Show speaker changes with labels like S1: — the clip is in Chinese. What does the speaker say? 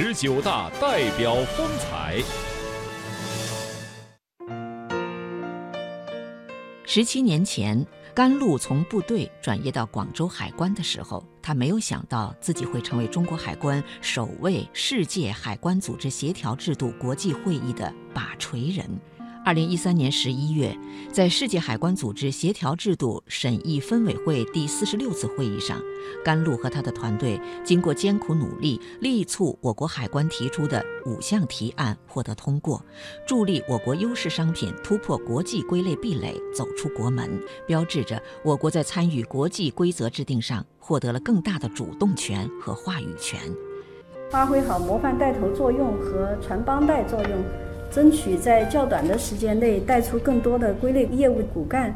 S1: 十九大代表风采。
S2: 十七年前，甘露从部队转业到广州海关的时候，他没有想到自己会成为中国海关首位世界海关组织协调制度国际会议的把锤人。二零一三年十一月，在世界海关组织协调制度审议分委会第四十六次会议上，甘露和他的团队经过艰苦努力，力促我国海关提出的五项提案获得通过，助力我国优势商品突破国际归类壁垒，走出国门，标志着我国在参与国际规则制定上获得了更大的主动权和话语权，
S3: 发挥好模范带头作用和传帮带作用。争取在较短的时间内带出更多的归类业务骨干。